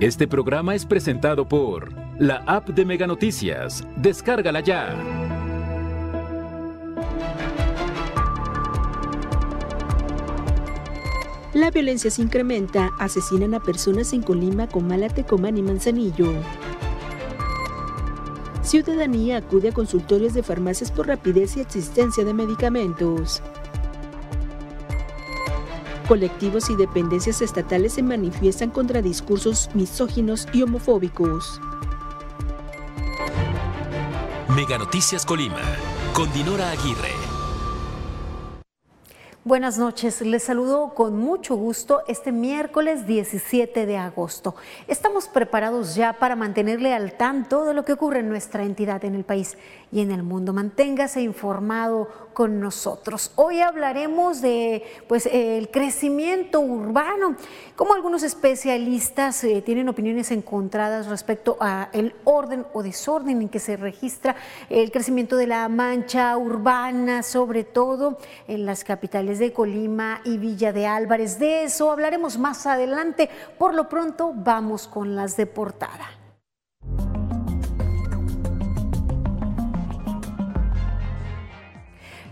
Este programa es presentado por la app de Mega Noticias. Descárgala ya. La violencia se incrementa, asesinan a personas en Colima, Comala, Tecomán y Manzanillo. Ciudadanía acude a consultorios de farmacias por rapidez y existencia de medicamentos. Colectivos y dependencias estatales se manifiestan contra discursos misóginos y homofóbicos. Mega Noticias Colima, con Dinora Aguirre. Buenas noches, les saludo con mucho gusto este miércoles 17 de agosto. Estamos preparados ya para mantenerle al tanto de lo que ocurre en nuestra entidad, en el país y en el mundo. Manténgase informado con nosotros. Hoy hablaremos de pues, el crecimiento urbano, como algunos especialistas eh, tienen opiniones encontradas respecto a el orden o desorden en que se registra el crecimiento de la mancha urbana, sobre todo en las capitales de Colima y Villa de Álvarez. De eso hablaremos más adelante. Por lo pronto, vamos con las de portada.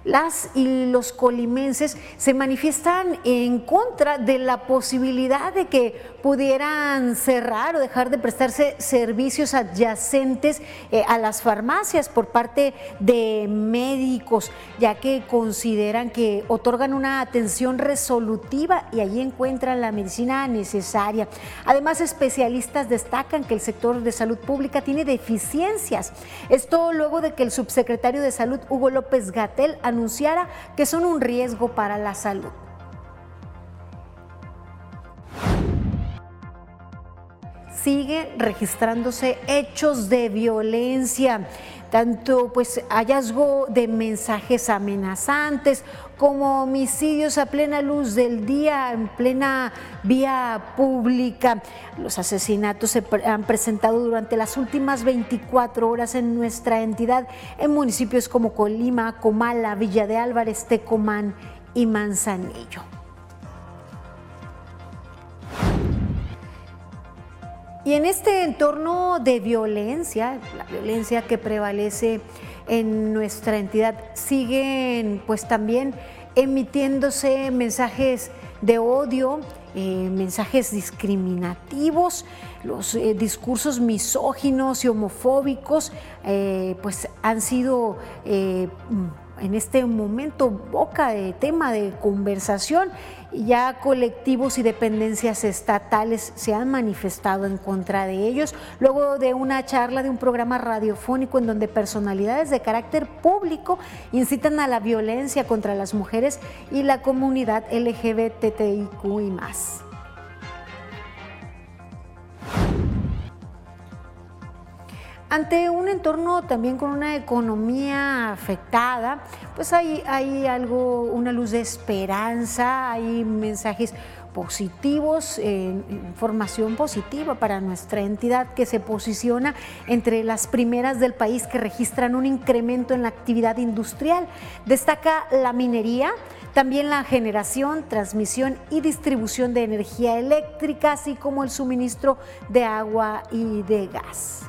Las y los colimenses se manifiestan en contra de la posibilidad de que pudieran cerrar o dejar de prestarse servicios adyacentes eh, a las farmacias por parte de médicos, ya que consideran que otorgan una atención resolutiva y allí encuentran la medicina necesaria. Además, especialistas destacan que el sector de salud pública tiene deficiencias. Esto luego de que el subsecretario de Salud, Hugo López Gatel, anunciara que son un riesgo para la salud. sigue registrándose hechos de violencia, tanto pues hallazgo de mensajes amenazantes como homicidios a plena luz del día, en plena vía pública. Los asesinatos se han presentado durante las últimas 24 horas en nuestra entidad, en municipios como Colima, Comala, Villa de Álvarez, Tecomán y Manzanillo. Y en este entorno de violencia, la violencia que prevalece en nuestra entidad, siguen pues también emitiéndose mensajes de odio, eh, mensajes discriminativos, los eh, discursos misóginos y homofóbicos eh, pues han sido en este momento boca de tema de conversación ya colectivos y dependencias estatales se han manifestado en contra de ellos, luego de una charla de un programa radiofónico en donde personalidades de carácter público incitan a la violencia contra las mujeres y la comunidad LGBTIQ y más. Ante un entorno también con una economía afectada, pues hay, algo, una luz de esperanza, hay mensajes positivos, eh, información positiva para nuestra entidad que se posiciona entre las primeras del país que registran un incremento en la actividad industrial. Destaca la minería, también la generación, transmisión y distribución de energía eléctrica, así como el suministro de agua y de gas.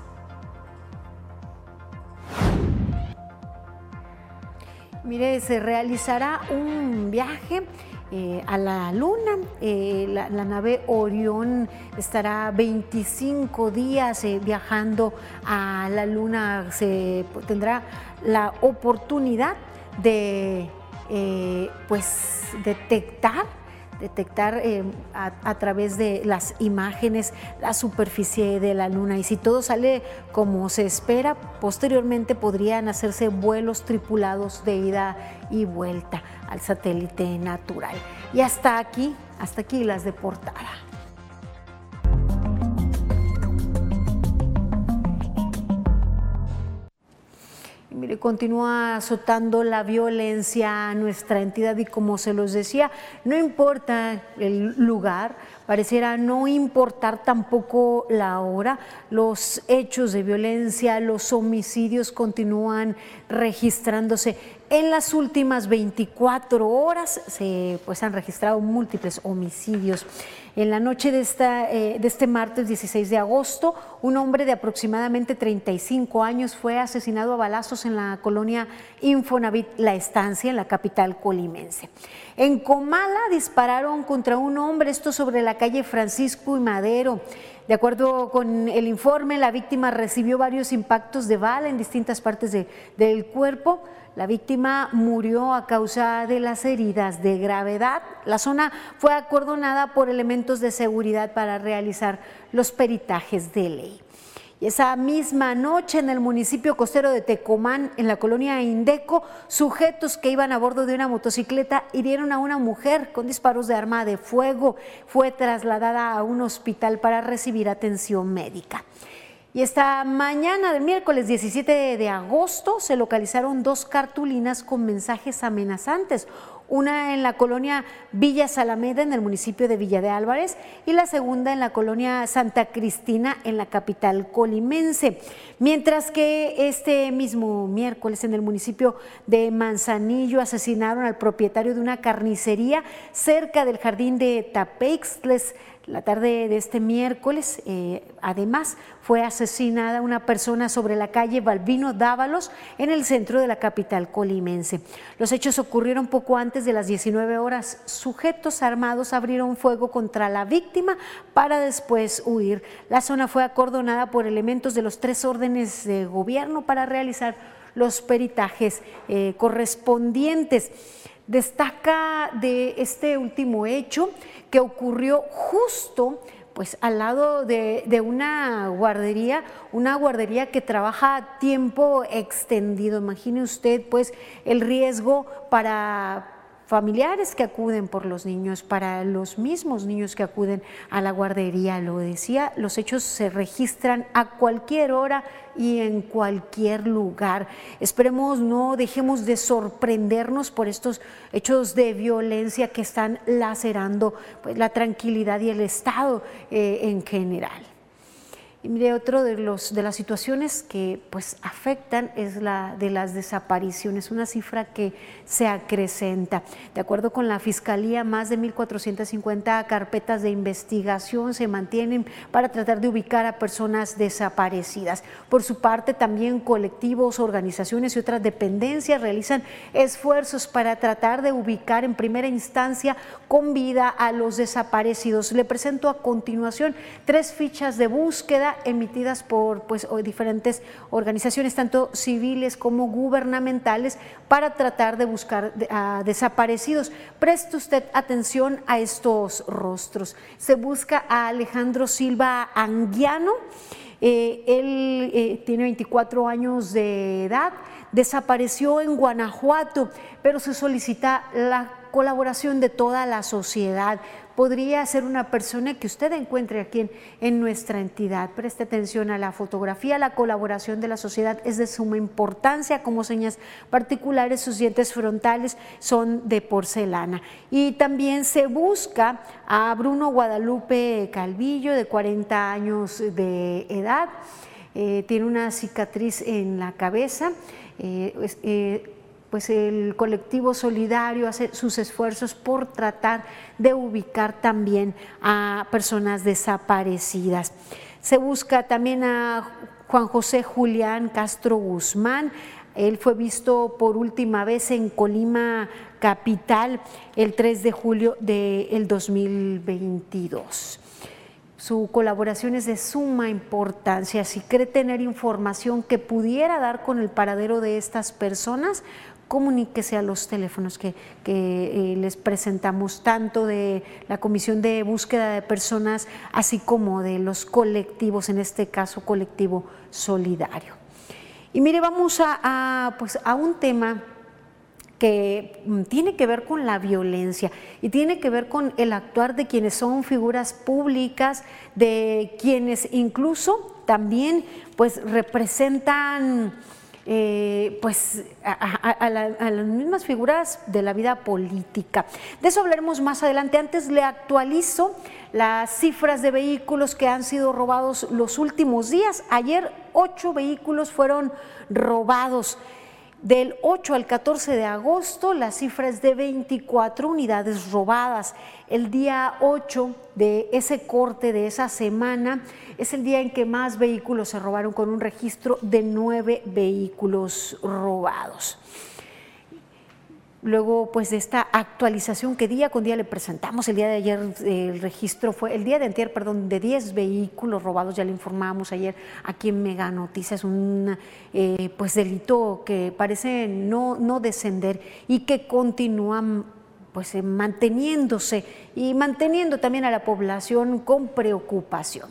Mire, se realizará un viaje eh, a la Luna. Eh, la, nave Orión estará 25 días eh, viajando a la Luna. Se tendrá la oportunidad de pues detectar detectar eh, a, través de las imágenes la superficie de la Luna y si todo sale como se espera, posteriormente podrían hacerse vuelos tripulados de ida y vuelta al satélite natural. Y hasta aquí, hasta aquí las de portada. Mire, continúa azotando la violencia a nuestra entidad y como se los decía, no importa el lugar, pareciera no importar tampoco la hora, los hechos de violencia, los homicidios continúan registrándose En las últimas 24 horas se pues, han registrado múltiples homicidios. En la noche de, esta, eh, de este martes 16 de agosto, un hombre de aproximadamente 35 años fue asesinado a balazos en la colonia Infonavit La Estancia, en la capital colimense. En Comala dispararon contra un hombre, esto sobre la calle Francisco y Madero. De acuerdo con el informe, la víctima recibió varios impactos de bala en distintas partes del cuerpo. La víctima murió a causa de las heridas de gravedad. La zona fue acordonada por elementos de seguridad para realizar los peritajes de ley. Y esa misma noche en el municipio costero de Tecomán, en la colonia Indeco, sujetos que iban a bordo de una motocicleta hirieron a una mujer con disparos de arma de fuego. Fue trasladada a un hospital para recibir atención médica. Y esta mañana del miércoles 17 de agosto se localizaron dos cartulinas con mensajes amenazantes, una en la colonia Villa Salameda en el municipio de Villa de Álvarez y la segunda en la colonia Santa Cristina en la capital colimense. Mientras que este mismo miércoles en el municipio de Manzanillo asesinaron al propietario de una carnicería cerca del jardín de Tapeixtles la tarde de este miércoles, eh, además, fue asesinada una persona sobre la calle Balbino Dávalos en el centro de la capital colimense. Los hechos ocurrieron poco antes de las 19 horas. Sujetos armados abrieron fuego contra la víctima para después huir. La zona fue acordonada por elementos de los tres órdenes de gobierno para realizar los peritajes eh, correspondientes. Destaca de este último hecho que ocurrió justo pues al lado de, de, una guardería, una guardería que trabaja a tiempo extendido. Imagine usted pues el riesgo para familiares que acuden por los niños, para los mismos niños que acuden a la guardería. Lo decía, los hechos se registran a cualquier hora y en cualquier lugar. Esperemos no dejemos de sorprendernos por estos hechos de violencia que están lacerando pues, la tranquilidad y el Estado eh, en general. Y mire, otro de, los, de las situaciones que pues, afectan es la de las desapariciones, una cifra que se acrecenta. De acuerdo con la Fiscalía, más de 1.450 carpetas de investigación se mantienen para tratar de ubicar a personas desaparecidas. Por su parte, también colectivos, organizaciones y otras dependencias realizan esfuerzos para tratar de ubicar en primera instancia con vida a los desaparecidos. Le presento a continuación tres fichas de búsqueda emitidas por pues, diferentes organizaciones, tanto civiles como gubernamentales, para tratar de buscar a desaparecidos. Preste usted atención a estos rostros. Se busca a Alejandro Silva Anguiano. Eh, él eh, tiene 24 años de edad, desapareció en Guanajuato, pero se solicita la colaboración de toda la sociedad podría ser una persona que usted encuentre aquí en, nuestra entidad. Preste atención a la fotografía, la colaboración de la sociedad es de suma importancia, como señas particulares, sus dientes frontales son de porcelana. Y también se busca a Bruno Guadalupe Calvillo, de 40 años de edad, eh, tiene una cicatriz en la cabeza. Eh, eh, pues el colectivo solidario hace sus esfuerzos por tratar de ubicar también a personas desaparecidas. Se busca también a Juan José Julián Castro Guzmán. Él fue visto por última vez en Colima Capital el 3 de julio del 2022. Su colaboración es de suma importancia. Si cree tener información que pudiera dar con el paradero de estas personas, comuníquese a los teléfonos que, eh, les presentamos, tanto de la Comisión de Búsqueda de Personas, así como de los colectivos, en este caso colectivo solidario. Y mire, vamos a, pues, a un tema que mm, tiene que ver con la violencia y tiene que ver con el actuar de quienes son figuras públicas, de quienes incluso también pues representan eh, pues a, las mismas figuras de la vida política. De eso hablaremos más adelante. Antes le actualizo las cifras de vehículos que han sido robados los últimos días. Ayer ocho vehículos fueron robados. Del 8 al 14 de agosto la cifra es de 24 unidades robadas. El día 8 de ese corte de esa semana es el día en que más vehículos se robaron con un registro de nueve vehículos robados. Luego, pues de esta actualización que día con día le presentamos, el día de ayer el registro fue, el día de antier, perdón, de 10 vehículos robados, ya le informamos ayer aquí en Mega Noticias, un eh, pues delito que parece no, no descender y que continúa pues eh, manteniéndose y manteniendo también a la población con preocupación.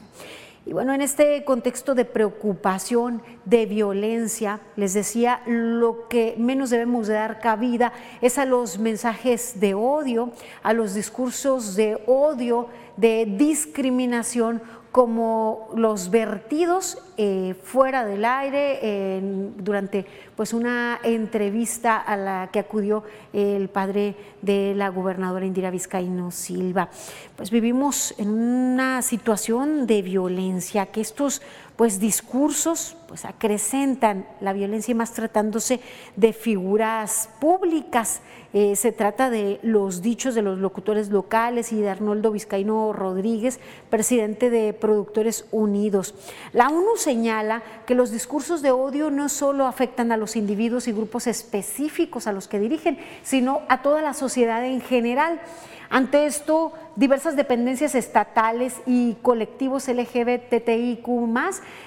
Y bueno, en este contexto de preocupación, de violencia, les decía, lo que menos debemos de dar cabida es a los mensajes de odio, a los discursos de odio, de discriminación como los vertidos eh, fuera del aire durante pues una entrevista a la que acudió el padre de la gobernadora Indira Vizcaíno Silva. Pues vivimos en una situación de violencia, que estos pues discursos pues acrecentan la violencia y más tratándose de figuras públicas. Eh, se trata de los dichos de los locutores locales y de Arnoldo Vizcaíno Rodríguez, presidente de Productores Unidos. La ONU señala que los discursos de odio no solo afectan a los individuos y grupos específicos a los que dirigen, sino a toda la sociedad en general. Ante esto, diversas dependencias estatales y colectivos LGBTIQ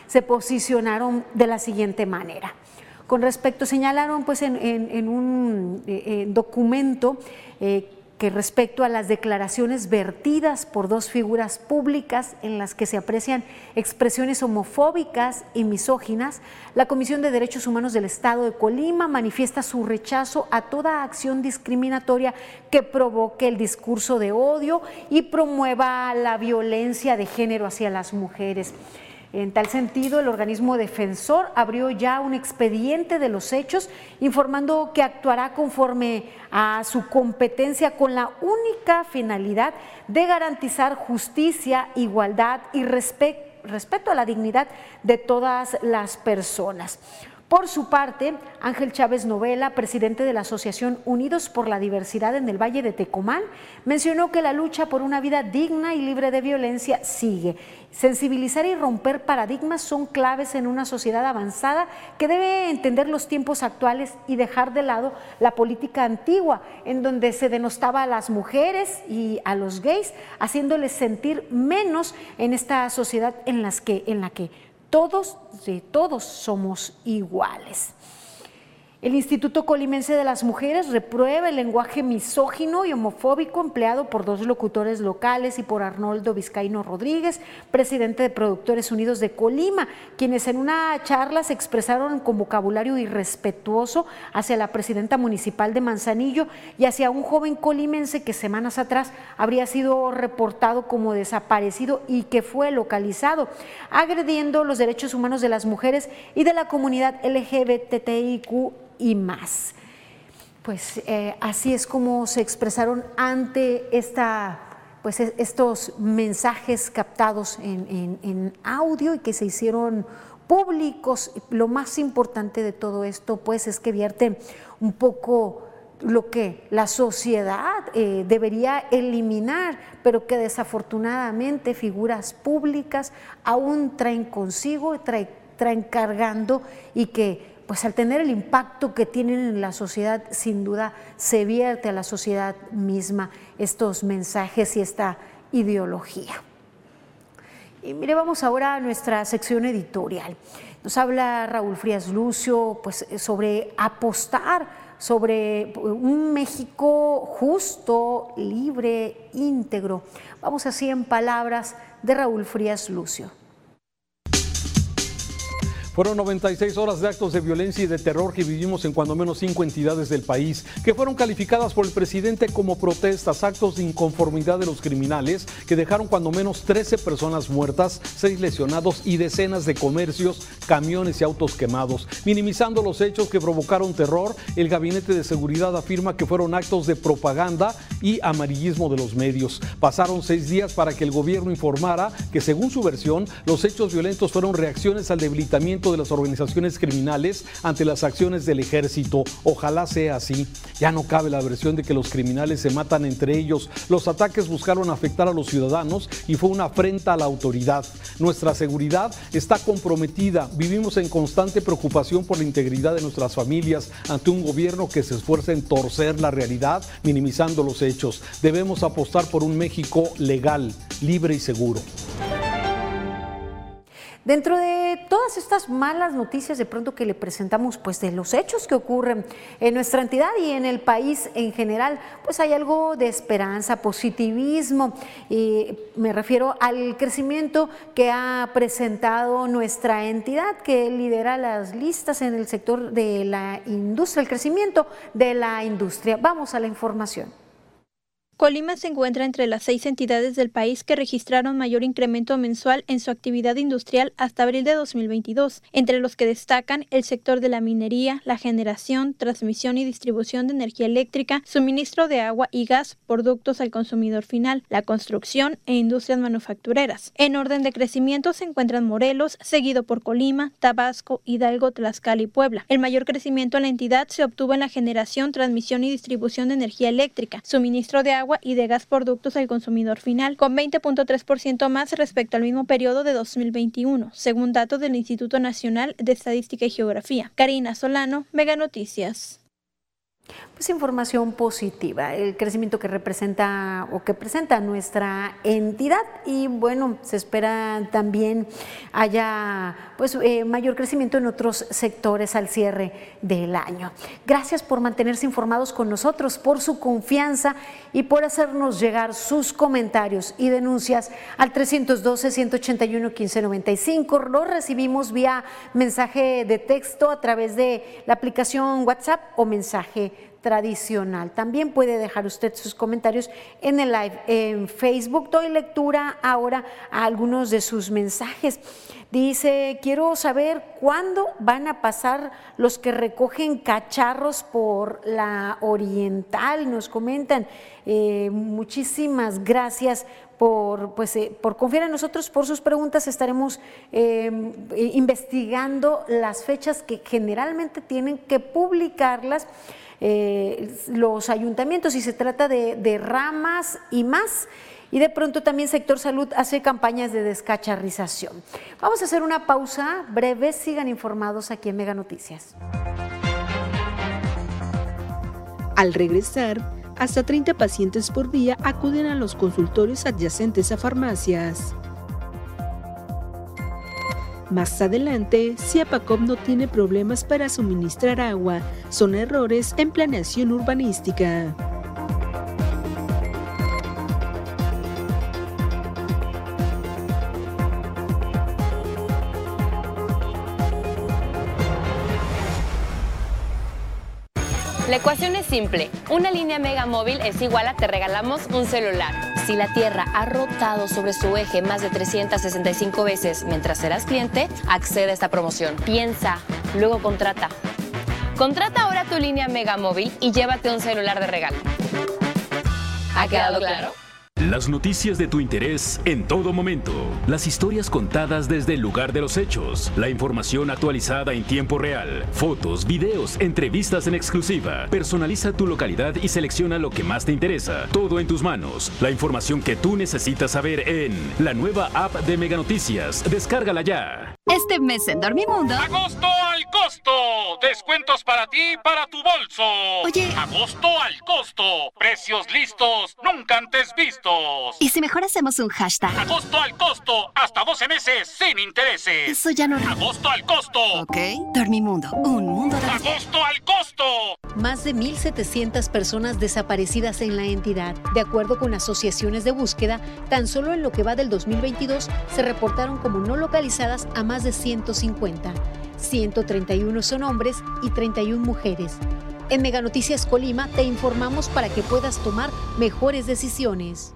se posicionaron de la siguiente manera. Con respecto, señalaron pues en, un eh, documento eh, respecto a las declaraciones vertidas por dos figuras públicas en las que se aprecian expresiones homofóbicas y misóginas, la Comisión de Derechos Humanos del Estado de Colima manifiesta su rechazo a toda acción discriminatoria que provoque el discurso de odio y promueva la violencia de género hacia las mujeres. En tal sentido, el organismo defensor abrió ya un expediente de los hechos, informando que actuará conforme a su competencia con la única finalidad de garantizar justicia, igualdad y respeto a la dignidad de todas las personas. Por su parte, Ángel Chávez Novela, presidente de la Asociación Unidos por la Diversidad en el Valle de Tecomán, mencionó que la lucha por una vida digna y libre de violencia sigue. Sensibilizar y romper paradigmas son claves en una sociedad avanzada que debe entender los tiempos actuales y dejar de lado la política antigua, en donde se denostaba a las mujeres y a los gays, haciéndoles sentir menos en esta sociedad en, que, en la que todos, todos somos iguales. El Instituto Colimense de las Mujeres reprueba el lenguaje misógino y homofóbico empleado por dos locutores locales y por Arnoldo Vizcaíno Rodríguez, presidente de Productores Unidos de Colima, quienes en una charla se expresaron con vocabulario irrespetuoso hacia la presidenta municipal de Manzanillo y hacia un joven colimense que semanas atrás habría sido reportado como desaparecido y que fue localizado, agrediendo los derechos humanos de las mujeres y de la comunidad LGBTIQ y más. Pues eh, así es como se expresaron ante esta, pues, e, estos mensajes captados en, en audio y que se hicieron públicos. Lo más importante de todo esto, pues, es que vierte un poco lo que la sociedad eh, debería eliminar, pero que desafortunadamente figuras públicas aún traen consigo, traen cargando y que pues al tener el impacto que tienen en la sociedad, sin duda se vierte a la sociedad misma estos mensajes y esta ideología. Y mire, vamos ahora a nuestra sección editorial. Nos habla Raúl Frías Lucio pues, sobre apostar sobre un México justo, libre, íntegro. Vamos así en palabras de Raúl Frías Lucio. Fueron 96 horas de actos de violencia y de terror que vivimos en cuando menos cinco entidades del país, que fueron calificadas por el presidente como protestas, actos de inconformidad de los criminales, que dejaron cuando menos 13 personas muertas, 6 lesionados y decenas de comercios, camiones y autos quemados. Minimizando los hechos que provocaron terror, el Gabinete de Seguridad afirma que fueron actos de propaganda y amarillismo de los medios. Pasaron seis días para que el gobierno informara que, según su versión, los hechos violentos fueron reacciones al debilitamiento de las organizaciones criminales ante las acciones del ejército. Ojalá sea así. Ya no cabe la versión de que los criminales se matan entre ellos. Los ataques buscaron afectar a los ciudadanos y fue una afrenta a la autoridad. Nuestra seguridad está comprometida. Vivimos en constante preocupación por la integridad de nuestras familias ante un gobierno que se esfuerza en torcer la realidad, minimizando los hechos. Debemos apostar por un México legal, libre y seguro. Dentro de todas estas malas noticias de pronto que le presentamos, pues de los hechos que ocurren en nuestra entidad y en el país en general, pues hay algo de esperanza, positivismo. Y me refiero al crecimiento que ha presentado nuestra entidad que lidera las listas en el sector de la industria, el crecimiento de la industria. Vamos a la información. Colima se encuentra entre las seis entidades del país que registraron mayor incremento mensual en su actividad industrial hasta abril de 2022, entre los que destacan el sector de la minería, la generación, transmisión y distribución de energía eléctrica, suministro de agua y gas, productos al consumidor final, la construcción e industrias manufactureras. En orden de crecimiento se encuentran Morelos, seguido por Colima, Tabasco, Hidalgo, Tlaxcala y Puebla. El mayor crecimiento en la entidad se obtuvo en la generación, transmisión y distribución de energía eléctrica, suministro de agua y de gas productos al consumidor final, con 20.3% más respecto al mismo periodo de 2021, según datos del Instituto Nacional de Estadística y Geografía. Karina Solano, Mega Noticias. Pues información positiva, el crecimiento que representa o que presenta nuestra entidad y bueno, se espera también haya pues eh, mayor crecimiento en otros sectores al cierre del año. Gracias por mantenerse informados con nosotros, por su confianza y por hacernos llegar sus comentarios y denuncias al 312-181-1595. Lo recibimos vía mensaje de texto a través de la aplicación WhatsApp o mensaje tradicional. También puede dejar usted sus comentarios en el live en Facebook. Doy lectura ahora a algunos de sus mensajes. Dice, quiero saber cuándo van a pasar los que recogen cacharros por la oriental. Nos comentan, eh, muchísimas gracias por, pues, eh, por confiar en nosotros, por sus preguntas. Estaremos em, investigando las fechas que generalmente tienen que publicarlas. Eh, los ayuntamientos y se trata de, ramas y más. Y de pronto también sector salud hace campañas de descacharrización. Vamos a hacer una pausa breve, sigan informados aquí en Mega Noticias. Al regresar, hasta 30 pacientes por día acuden a los consultorios adyacentes a farmacias. Más adelante, Ciapacop no tiene problemas para suministrar agua, son errores en planeación urbanística. La ecuación es simple. Una línea Mega Móvil es igual a te regalamos un celular. Si la Tierra ha rotado sobre su eje más de 365 veces mientras serás cliente, accede a esta promoción. Piensa, luego contrata. Contrata ahora tu línea Mega Móvil y llévate un celular de regalo. ¿Ha quedado claro? Las noticias de tu interés en todo momento. Las historias contadas desde el lugar de los hechos. La información actualizada en tiempo real. Fotos, videos, entrevistas en exclusiva. Personaliza tu localidad y selecciona lo que más te interesa. Todo en tus manos. La información que tú necesitas saber en la nueva app de Mega Noticias. Descárgala ya. Este mes en Dormimundo. ¡Agosto al costo! Descuentos para ti y para tu bolso. Oye. ¡Agosto al costo! Precios listos, nunca antes vistos. ¿Y si mejor hacemos un hashtag? ¡Agosto al costo! Hasta 12 meses sin intereses. Eso ya no. ¡Agosto al costo! Ok. Dormimundo. Un mundo de. ¡Agosto al costo! Más de 1.700 personas desaparecidas en la entidad. De acuerdo con asociaciones de búsqueda, tan solo en lo que va del 2022 se reportaron como no localizadas a más de 150. 131 son hombres y 31 mujeres. En Mega Noticias Colima te informamos para que puedas tomar mejores decisiones.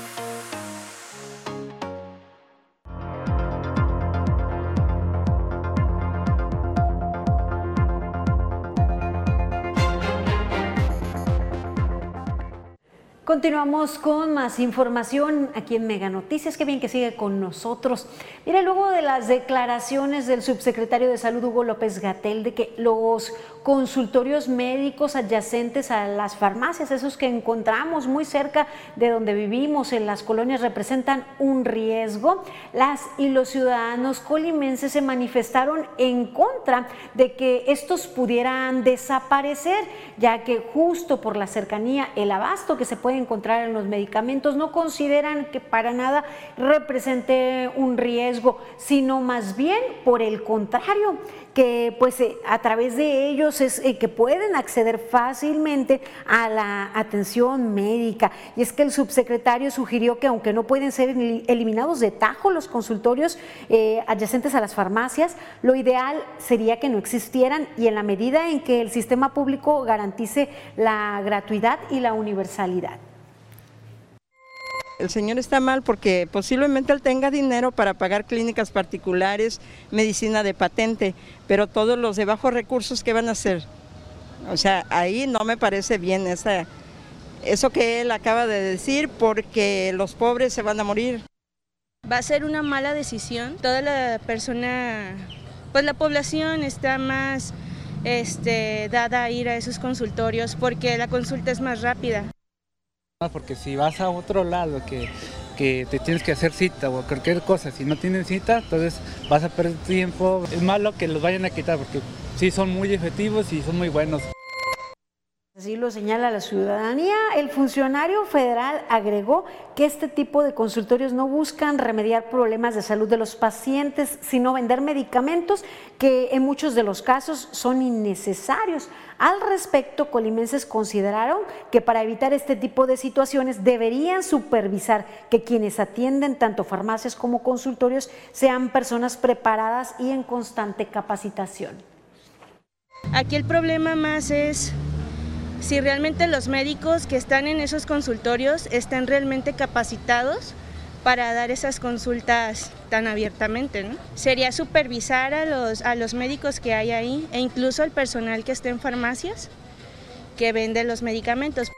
Continuamos con más información aquí en Mega Noticias. Qué bien que sigue con nosotros. Mire, luego de las declaraciones del subsecretario de Salud Hugo López Gatel de que los consultorios médicos adyacentes a las farmacias, esos que encontramos muy cerca de donde vivimos en las colonias, representan un riesgo, las y los ciudadanos colimenses se manifestaron en contra de que estos pudieran desaparecer, ya que justo por la cercanía, el abasto que se puede encontrar en los medicamentos, no consideran que para nada represente un riesgo, sino más bien por el contrario, que pues eh, a través de ellos es eh, que pueden acceder fácilmente a la atención médica. Y es que el subsecretario sugirió que aunque no pueden ser eliminados de tajo los consultorios eh, adyacentes a las farmacias, lo ideal sería que no existieran. Y en la medida en que el sistema público garantice la gratuidad y la universalidad. El señor está mal porque posiblemente él tenga dinero para pagar clínicas particulares, medicina de patente, pero todos los de bajos recursos, ¿qué van a hacer? O sea, ahí no me parece bien esa, eso que él acaba de decir porque los pobres se van a morir. Va a ser una mala decisión. Toda la persona, pues la población está más este, dada a ir a esos consultorios porque la consulta es más rápida. Porque si vas a otro lado que, que te tienes que hacer cita o cualquier cosa, si no tienen cita, entonces vas a perder tiempo. Es malo que los vayan a quitar porque sí son muy efectivos y son muy buenos. Así lo señala la ciudadanía. El funcionario federal agregó que este tipo de consultorios no buscan remediar problemas de salud de los pacientes, sino vender medicamentos que en muchos de los casos son innecesarios. Al respecto, colimenses consideraron que para evitar este tipo de situaciones deberían supervisar que quienes atienden tanto farmacias como consultorios sean personas preparadas y en constante capacitación. Aquí el problema más es si realmente los médicos que están en esos consultorios están realmente capacitados para dar esas consultas tan abiertamente. Sería supervisar a los, a los médicos que hay ahí e incluso al personal que está en farmacias que vende los medicamentos.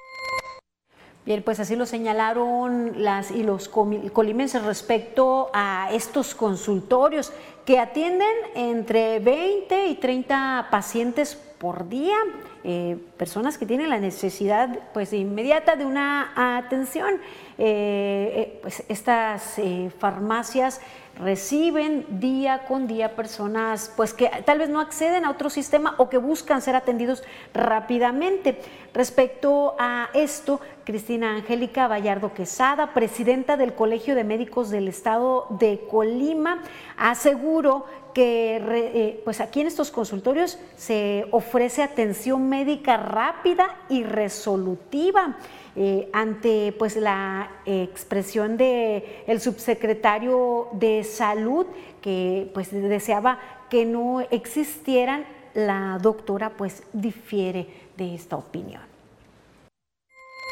Bien, pues así lo señalaron las y los colimenses respecto a estos consultorios que atienden entre 20 y 30 pacientes por día, eh, personas que tienen la necesidad pues inmediata de una atención. Eh, eh, pues estas farmacias reciben día con día personas pues que tal vez no acceden a otro sistema o que buscan ser atendidos rápidamente. Respecto a esto, Cristina Angélica Vallardo Quesada, presidenta del Colegio de Médicos del Estado de Colima, aseguró que eh, pues aquí en estos consultorios se ofrece atención médica rápida y resolutiva. Eh, ante pues la expresión de el subsecretario de salud que pues deseaba que no existieran la doctora pues difiere de esta opinión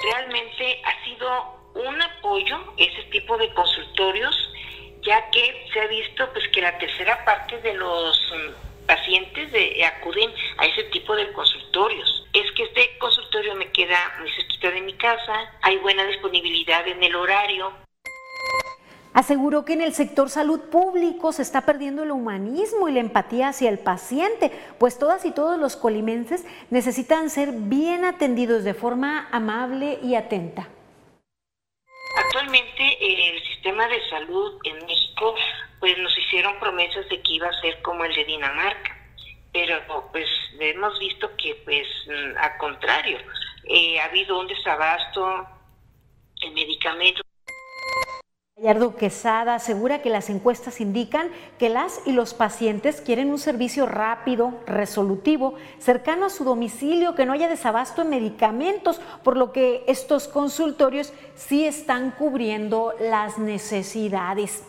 realmente ha sido un apoyo ese tipo de consultorios ya que se ha visto pues que la tercera parte de los mm, pacientes de, acuden a ese tipo de consultorios. Es que este consultorio me queda muy cerquita de mi casa, hay buena disponibilidad en el horario. Aseguró que en el sector salud público se está perdiendo el humanismo y la empatía hacia el paciente, pues todas y todos los colimenses necesitan ser bien atendidos de forma amable y atenta. Actualmente el sistema de salud en México, pues nos hicieron promesas de que iba a ser como el de Dinamarca, pero pues hemos visto que pues al contrario, eh, ha habido un desabasto en medicamentos Gallardo Quesada asegura que las encuestas indican que las y los pacientes quieren un servicio rápido, resolutivo, cercano a su domicilio, que no haya desabasto en medicamentos, por lo que estos consultorios sí están cubriendo las necesidades.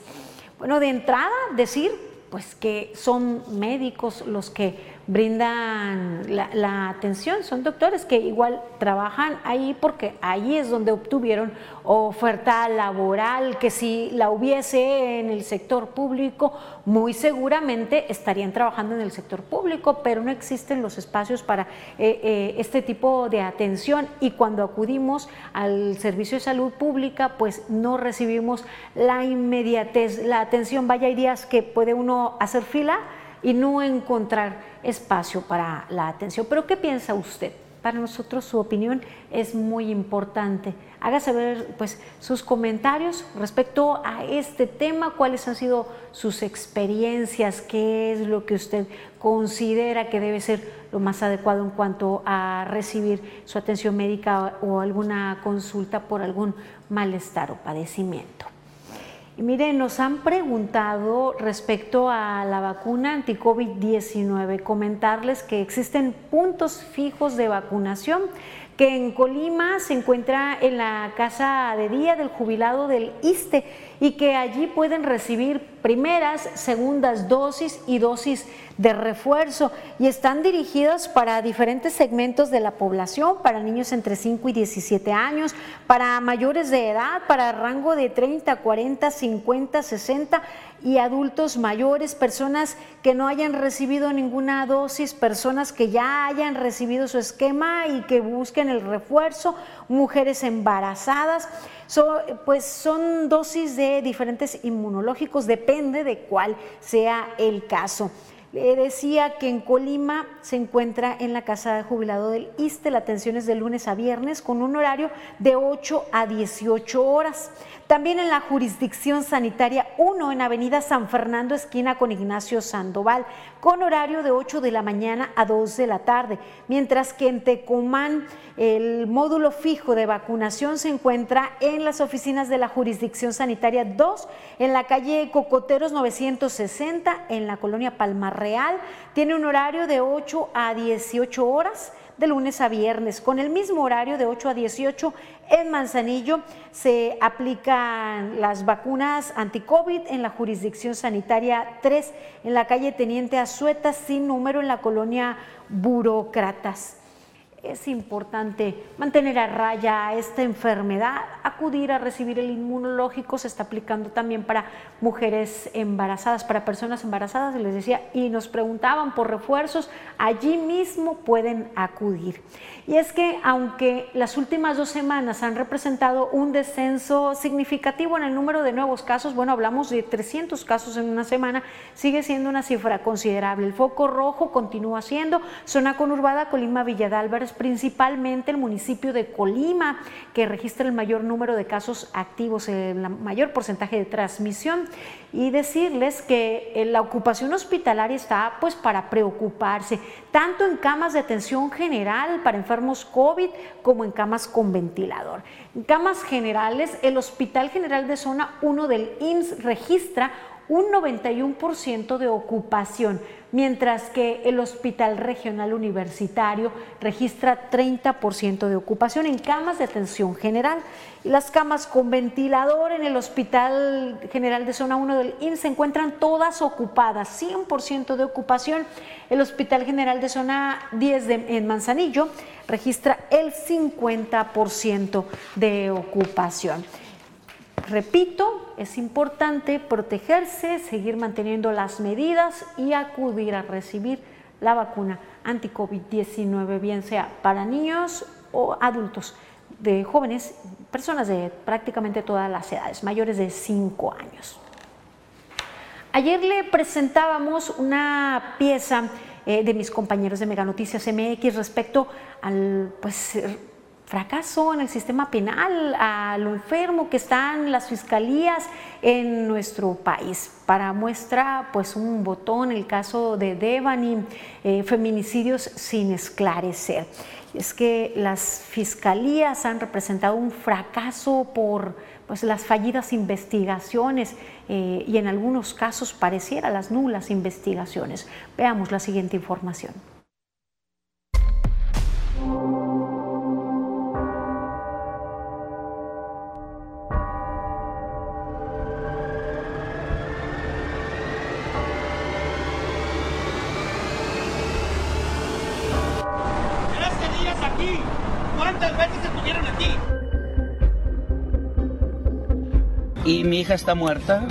Bueno, de entrada, decir pues que son médicos los que brindan la, atención, son doctores que igual trabajan ahí porque ahí es donde obtuvieron oferta laboral, que si la hubiese en el sector público, muy seguramente estarían trabajando en el sector público, pero no existen los espacios para eh, eh, este tipo de atención. Y cuando acudimos al servicio de salud pública, pues no recibimos la inmediatez, la atención, vaya, hay días que puede uno hacer fila y no encontrar espacio para la atención. Pero ¿qué piensa usted? Para nosotros su opinión es muy importante. Haga saber pues, sus comentarios respecto a este tema, cuáles han sido sus experiencias, qué es lo que usted considera que debe ser lo más adecuado en cuanto a recibir su atención médica o alguna consulta por algún malestar o padecimiento. Y miren, nos han preguntado respecto a la vacuna anti-COVID-19, comentarles que existen puntos fijos de vacunación que en Colima se encuentra en la casa de día del jubilado del ISTE y que allí pueden recibir primeras, segundas dosis y dosis de refuerzo. Y están dirigidas para diferentes segmentos de la población, para niños entre 5 y 17 años, para mayores de edad, para rango de 30, 40, 50, 60 y adultos mayores, personas que no hayan recibido ninguna dosis, personas que ya hayan recibido su esquema y que busquen el refuerzo, mujeres embarazadas. pues son dosis de diferentes inmunológicos, depende de cuál sea el caso. Le decía que en Colima se encuentra en la casa de jubilado del ISTE, la atención es de lunes a viernes con un horario de 8 a 18 horas. También en la jurisdicción sanitaria 1 en Avenida San Fernando, esquina con Ignacio Sandoval, con horario de 8 de la mañana a 2 de la tarde. Mientras que en Tecumán, el módulo fijo de vacunación se encuentra en las oficinas de la jurisdicción sanitaria 2, en la calle Cocoteros 960, en la colonia Palmar Real. Tiene un horario de 8 a 18 horas de lunes a viernes. Con el mismo horario de 8 a 18 en Manzanillo se aplican las vacunas anti-COVID en la jurisdicción sanitaria 3 en la calle Teniente Azueta sin número en la colonia Burócratas es importante mantener a raya esta enfermedad, acudir a recibir el inmunológico, se está aplicando también para mujeres embarazadas, para personas embarazadas, les decía, y nos preguntaban por refuerzos, allí mismo pueden acudir. Y es que aunque las últimas dos semanas han representado un descenso significativo en el número de nuevos casos, bueno, hablamos de 300 casos en una semana, sigue siendo una cifra considerable. El foco rojo continúa siendo zona conurbada Colima Villa principalmente el municipio de Colima, que registra el mayor número de casos activos, el mayor porcentaje de transmisión. Y decirles que eh, la ocupación hospitalaria está pues para preocuparse, tanto en camas de atención general para enfermos COVID como en camas con ventilador. En camas generales, el Hospital General de Zona 1 del IMSS registra un 91% de ocupación, mientras que el Hospital Regional Universitario registra 30% de ocupación en camas de atención general. Las camas con ventilador en el Hospital General de Zona 1 del IN se encuentran todas ocupadas, 100% de ocupación. El Hospital General de Zona 10 de, en Manzanillo registra el 50% de ocupación. Repito, es importante protegerse, seguir manteniendo las medidas y acudir a recibir la vacuna anti-COVID-19, bien sea para niños o adultos, de jóvenes, personas de prácticamente todas las edades, mayores de 5 años. Ayer le presentábamos una pieza eh, de mis compañeros de Mega Noticias MX respecto al pues, fracaso en el sistema penal, a lo enfermo que están las fiscalías en nuestro país. Para muestra, pues un botón, el caso de Devani, eh, feminicidios sin esclarecer. Es que las fiscalías han representado un fracaso por pues, las fallidas investigaciones eh, y en algunos casos pareciera las nulas investigaciones. Veamos la siguiente información. Hija está muerta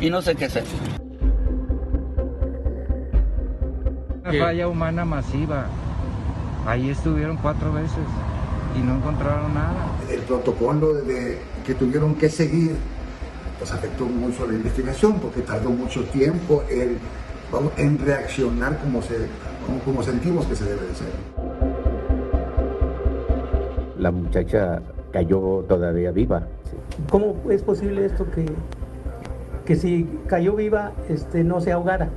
y no sé qué hacer. Una falla humana masiva. Ahí estuvieron cuatro veces y no encontraron nada. El protocolo de, que tuvieron que seguir pues afectó mucho la investigación porque tardó mucho tiempo en, en reaccionar como, se, como sentimos que se debe de ser. La muchacha cayó todavía viva. ¿Cómo es posible esto que, que si cayó viva este, no se ahogara?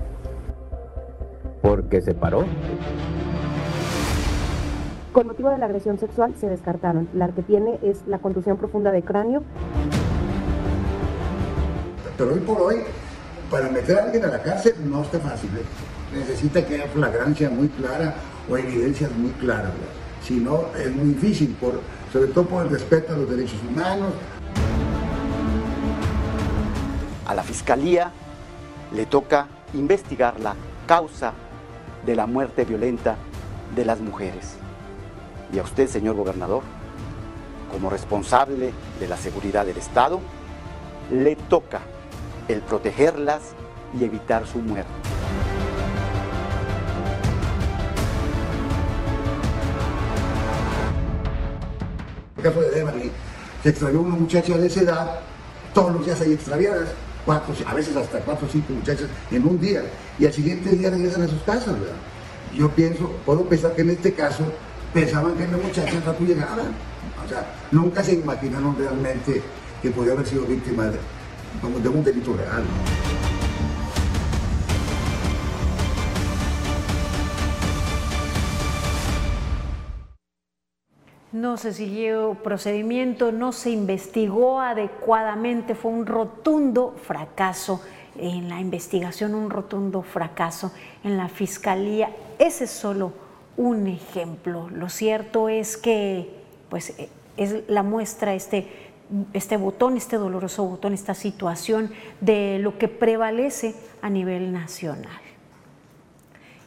Porque se paró. Con motivo de la agresión sexual se descartaron. La que tiene es la contusión profunda de cráneo. Pero hoy por hoy, para meter a alguien a la cárcel no está fácil. ¿eh? Necesita que haya flagrancia muy clara o evidencias muy claras. Si no, es muy difícil, por, sobre todo por el respeto a los derechos humanos, a la Fiscalía le toca investigar la causa de la muerte violenta de las mujeres. Y a usted, señor gobernador, como responsable de la seguridad del Estado, le toca el protegerlas y evitar su muerte. El caso de Beverly, se extravió una muchacha de esa edad, todos los días hay extraviadas, cuatro, a veces hasta cuatro o cinco muchachas en un día, y al siguiente día regresan a sus casas, Yo pienso, puedo pensar que en este caso pensaban que la muchacha no llegada. O sea, nunca se imaginaron realmente que podía haber sido víctima de, un delito real. Se siguió procedimiento, no se investigó adecuadamente, fue un rotundo fracaso en la investigación, un rotundo fracaso en la fiscalía. Ese es solo un ejemplo. Lo cierto es que pues, es la muestra, este, este botón, este doloroso botón, esta situación de lo que prevalece a nivel nacional.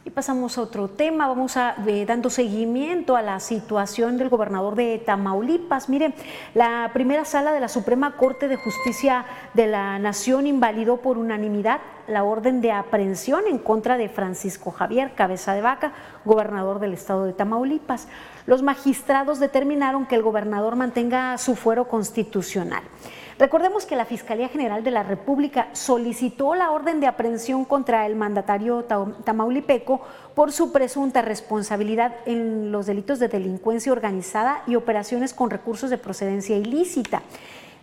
Y pasamos a otro tema, vamos a eh, dando seguimiento a la situación del gobernador de Tamaulipas. Mire, la primera sala de la Suprema Corte de Justicia de la Nación invalidó por unanimidad la orden de aprehensión en contra de Francisco Javier Cabeza de Vaca, gobernador del estado de Tamaulipas. Los magistrados determinaron que el gobernador mantenga su fuero constitucional. Recordemos que la Fiscalía General de la República solicitó la orden de aprehensión contra el mandatario tamaulipeco por su presunta responsabilidad en los delitos de delincuencia organizada y operaciones con recursos de procedencia ilícita.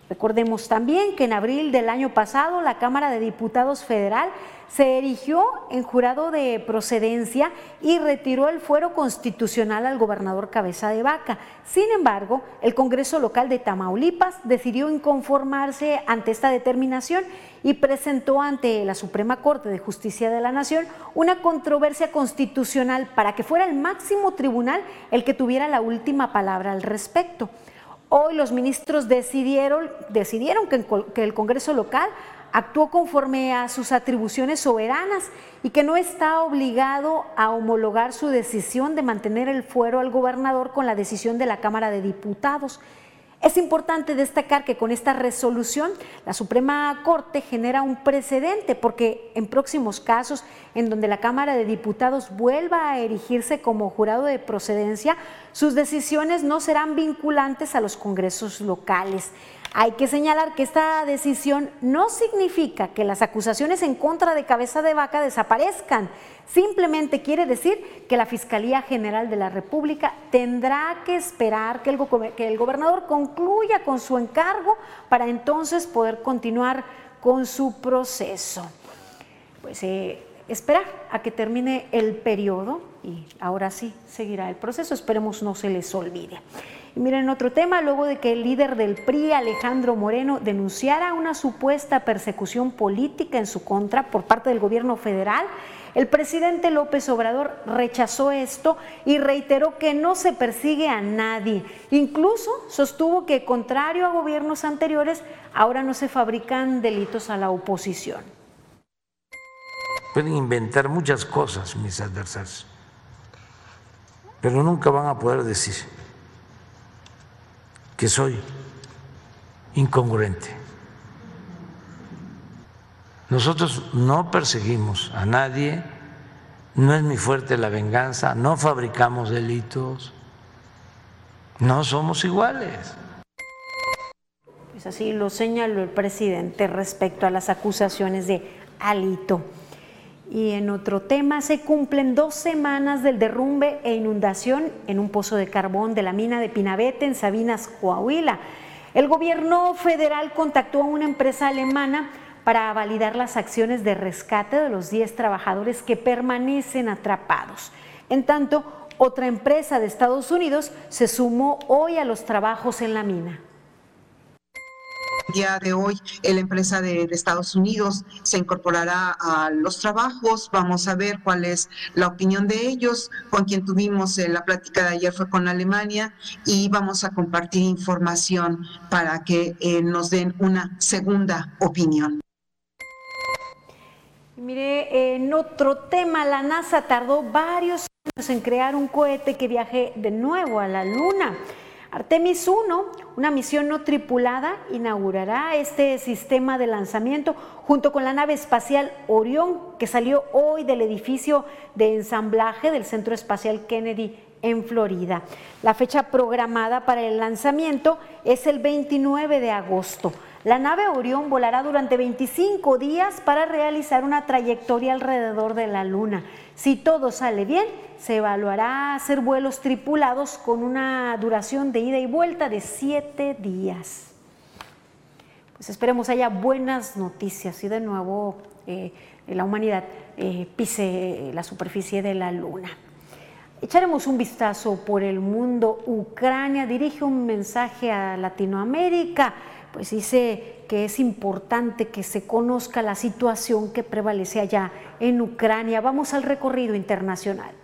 Recordemos también que en abril del año pasado la Cámara de Diputados Federal se erigió en jurado de procedencia y retiró el fuero constitucional al gobernador Cabeza de Vaca. Sin embargo, el Congreso local de Tamaulipas decidió inconformarse ante esta determinación y presentó ante la Suprema Corte de Justicia de la Nación una controversia constitucional para que fuera el máximo tribunal el que tuviera la última palabra al respecto. Hoy los ministros decidieron, decidieron que, el Congreso local actuó conforme a sus atribuciones soberanas y que no está obligado a homologar su decisión de mantener el fuero al gobernador con la decisión de la Cámara de Diputados. Es importante destacar que con esta resolución la Suprema Corte genera un precedente porque en próximos casos en donde la Cámara de Diputados vuelva a erigirse como jurado de procedencia, sus decisiones no serán vinculantes a los congresos locales. Hay que señalar que esta decisión no significa que las acusaciones en contra de Cabeza de Vaca desaparezcan. Simplemente quiere decir que la Fiscalía General de la República tendrá que esperar que el, gobernador concluya con su encargo para entonces poder continuar con su proceso. Pues eh, esperar a que termine el periodo y ahora sí seguirá el proceso. Esperemos no se les olvide. Y miren otro tema, luego de que el líder del PRI, Alejandro Moreno, denunciara una supuesta persecución política en su contra por parte del gobierno federal, el presidente López Obrador rechazó esto y reiteró que no se persigue a nadie. Incluso sostuvo que, contrario a gobiernos anteriores, ahora no se fabrican delitos a la oposición. Pueden inventar muchas cosas mis adversarios, pero nunca van a poder decir que soy incongruente. Nosotros no perseguimos a nadie, no es mi fuerte la venganza, no fabricamos delitos, no somos iguales. Pues así lo señaló el presidente respecto a las acusaciones de Alito. Y en otro tema, se cumplen dos semanas del derrumbe e inundación en un pozo de carbón de la mina de Pinabete en Sabinas, Coahuila. El gobierno federal contactó a una empresa alemana para validar las acciones de rescate de los 10 trabajadores que permanecen atrapados. En tanto, otra empresa de Estados Unidos se sumó hoy a los trabajos en la mina día de hoy la empresa de, Estados Unidos se incorporará a los trabajos. Vamos a ver cuál es la opinión de ellos. Con quien tuvimos eh, la plática de ayer fue con Alemania y vamos a compartir información para que eh, nos den una segunda opinión. Mire, en otro tema, la NASA tardó varios años en crear un cohete que viaje de nuevo a la Luna. Artemis 1, una misión no tripulada, inaugurará este sistema de lanzamiento junto con la nave espacial Orión, que salió hoy del edificio de ensamblaje del Centro Espacial Kennedy en Florida. La fecha programada para el lanzamiento es el 29 de agosto. La nave Orión volará durante 25 días para realizar una trayectoria alrededor de la Luna. Si todo sale bien, se evaluará hacer vuelos tripulados con una duración de ida y vuelta de 7 días. Pues esperemos haya buenas noticias y de nuevo eh, la humanidad eh, pise la superficie de la Luna. Echaremos un vistazo por el mundo. Ucrania dirige un mensaje a Latinoamérica pues dice que es importante que se conozca la situación que prevalece allá en Ucrania. Vamos al recorrido internacional.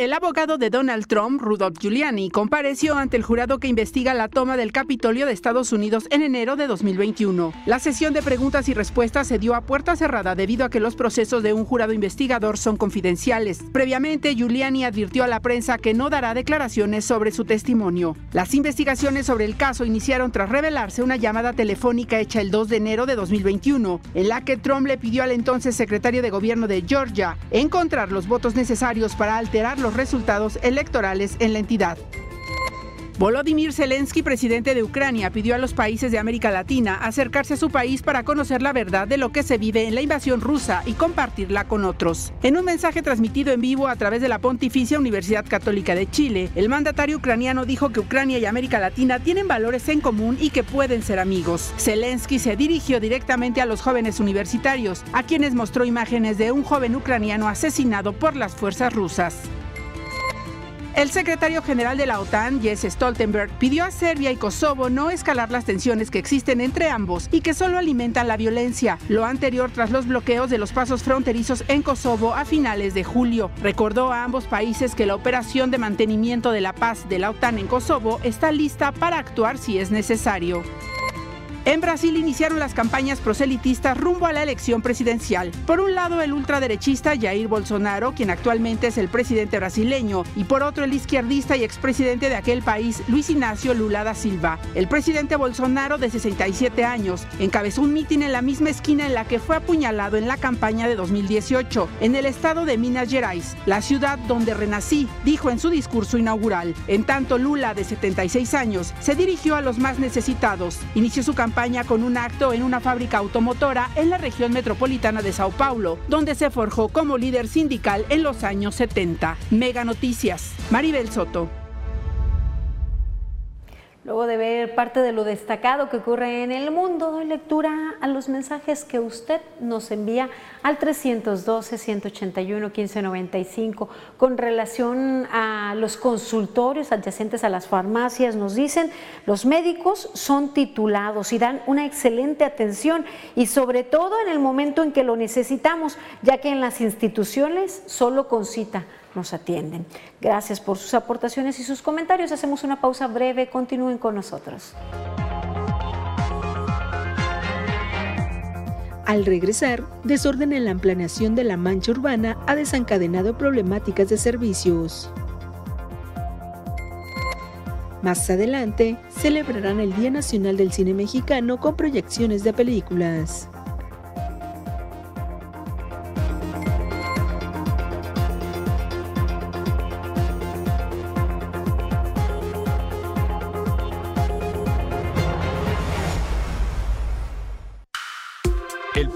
El abogado de Donald Trump, Rudolph Giuliani, compareció ante el jurado que investiga la toma del Capitolio de Estados Unidos en enero de 2021. La sesión de preguntas y respuestas se dio a puerta cerrada debido a que los procesos de un jurado investigador son confidenciales. Previamente, Giuliani advirtió a la prensa que no dará declaraciones sobre su testimonio. Las investigaciones sobre el caso iniciaron tras revelarse una llamada telefónica hecha el 2 de enero de 2021, en la que Trump le pidió al entonces secretario de gobierno de Georgia encontrar los votos necesarios para alterar los resultados electorales en la entidad. Volodymyr Zelensky, presidente de Ucrania, pidió a los países de América Latina acercarse a su país para conocer la verdad de lo que se vive en la invasión rusa y compartirla con otros. En un mensaje transmitido en vivo a través de la Pontificia Universidad Católica de Chile, el mandatario ucraniano dijo que Ucrania y América Latina tienen valores en común y que pueden ser amigos. Zelensky se dirigió directamente a los jóvenes universitarios, a quienes mostró imágenes de un joven ucraniano asesinado por las fuerzas rusas. El secretario general de la OTAN, Jens Stoltenberg, pidió a Serbia y Kosovo no escalar las tensiones que existen entre ambos y que solo alimentan la violencia, lo anterior tras los bloqueos de los pasos fronterizos en Kosovo a finales de julio. Recordó a ambos países que la operación de mantenimiento de la paz de la OTAN en Kosovo está lista para actuar si es necesario. En Brasil iniciaron las campañas proselitistas rumbo a la elección presidencial. Por un lado, el ultraderechista Jair Bolsonaro, quien actualmente es el presidente brasileño, y por otro, el izquierdista y expresidente de aquel país, Luis Ignacio Lula da Silva. El presidente Bolsonaro, de 67 años, encabezó un mitin en la misma esquina en la que fue apuñalado en la campaña de 2018, en el estado de Minas Gerais, la ciudad donde renací, dijo en su discurso inaugural. En tanto, Lula, de 76 años, se dirigió a los más necesitados. Inició su campaña con un acto en una fábrica automotora en la región metropolitana de Sao Paulo, donde se forjó como líder sindical en los años 70. Mega Noticias. Maribel Soto. Luego de ver parte de lo destacado que ocurre en el mundo, doy lectura a los mensajes que usted nos envía al 312-181-1595 con relación a los consultorios adyacentes a las farmacias. Nos dicen, los médicos son titulados y dan una excelente atención y sobre todo en el momento en que lo necesitamos, ya que en las instituciones solo con cita nos atienden. Gracias por sus aportaciones y sus comentarios. Hacemos una pausa breve. Continúen con nosotros. Al regresar, desorden en la ampliación de la mancha urbana ha desencadenado problemáticas de servicios. Más adelante, celebrarán el Día Nacional del Cine Mexicano con proyecciones de películas.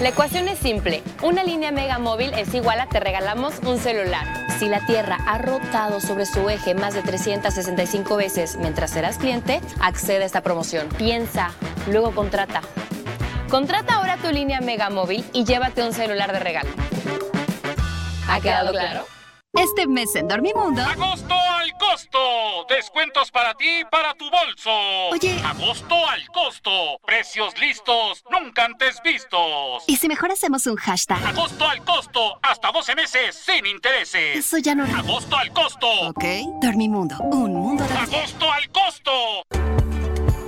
La ecuación es simple. Una línea Mega Móvil es igual a te regalamos un celular. Si la Tierra ha rotado sobre su eje más de 365 veces mientras serás cliente, accede a esta promoción. Piensa, luego contrata. Contrata ahora tu línea Mega Móvil y llévate un celular de regalo. ¿Ha quedado claro? Este mes en Dormimundo. ¡Agosto al costo! Descuentos para ti y para tu bolso. Oye. ¡Agosto al costo! Precios listos, nunca antes vistos. ¿Y si mejor hacemos un hashtag? ¡Agosto al costo! Hasta 12 meses sin intereses. Eso ya no. ¡Agosto al costo! Ok. Dormimundo. Un mundo de. ¡Agosto al costo!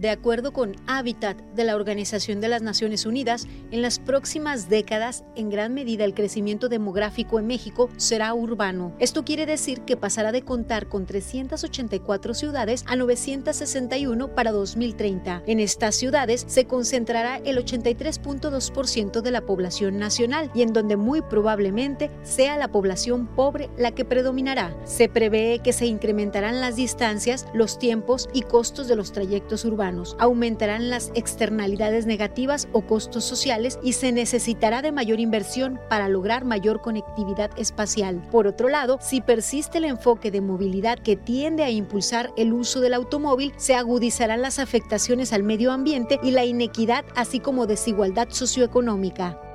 De acuerdo con Habitat de la Organización de las Naciones Unidas, en las próximas décadas, en gran medida el crecimiento demográfico en México será urbano. Esto quiere decir que pasará de contar con 384 ciudades a 961 para 2030. En estas ciudades se concentrará el 83.2% de la población nacional y en donde muy probablemente sea la población pobre la que predominará. Se prevé que se incrementarán las distancias, los tiempos y costos de los trayectos urbanos aumentarán las externalidades negativas o costos sociales y se necesitará de mayor inversión para lograr mayor conectividad espacial. Por otro lado, si persiste el enfoque de movilidad que tiende a impulsar el uso del automóvil, se agudizarán las afectaciones al medio ambiente y la inequidad, así como desigualdad socioeconómica.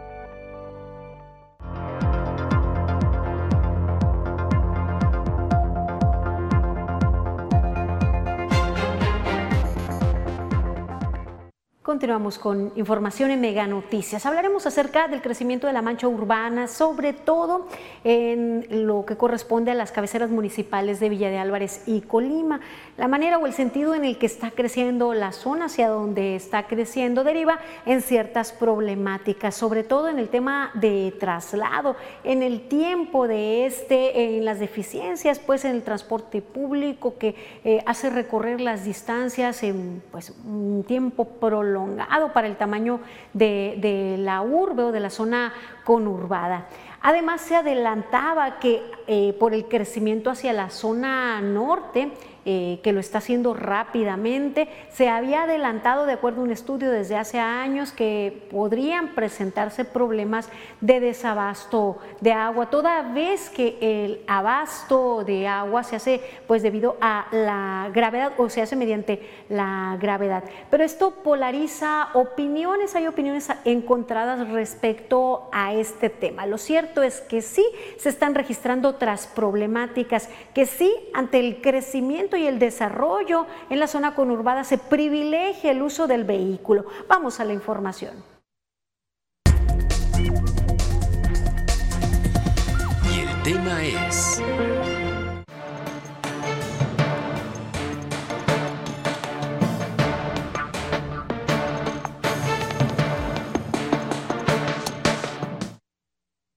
Continuamos con información en Mega Noticias. Hablaremos acerca del crecimiento de la mancha urbana, sobre todo en lo que corresponde a las cabeceras municipales de Villa de Álvarez y Colima. La manera o el sentido en el que está creciendo la zona, hacia donde está creciendo, deriva en ciertas problemáticas, sobre todo en el tema de traslado, en el tiempo de este, en las deficiencias, pues en el transporte público que eh, hace recorrer las distancias en pues, un tiempo prolongado para el tamaño de, de la urbe o de la zona conurbada. Además, se adelantaba que eh, por el crecimiento hacia la zona norte, eh, que lo está haciendo rápidamente. Se había adelantado, de acuerdo a un estudio desde hace años, que podrían presentarse problemas de desabasto de agua, toda vez que el abasto de agua se hace pues debido a la gravedad o se hace mediante la gravedad. Pero esto polariza opiniones, hay opiniones encontradas respecto a este tema. Lo cierto es que sí se están registrando otras problemáticas, que sí ante el crecimiento y el desarrollo en la zona conurbada se privilegia el uso del vehículo. Vamos a la información. Y el tema es...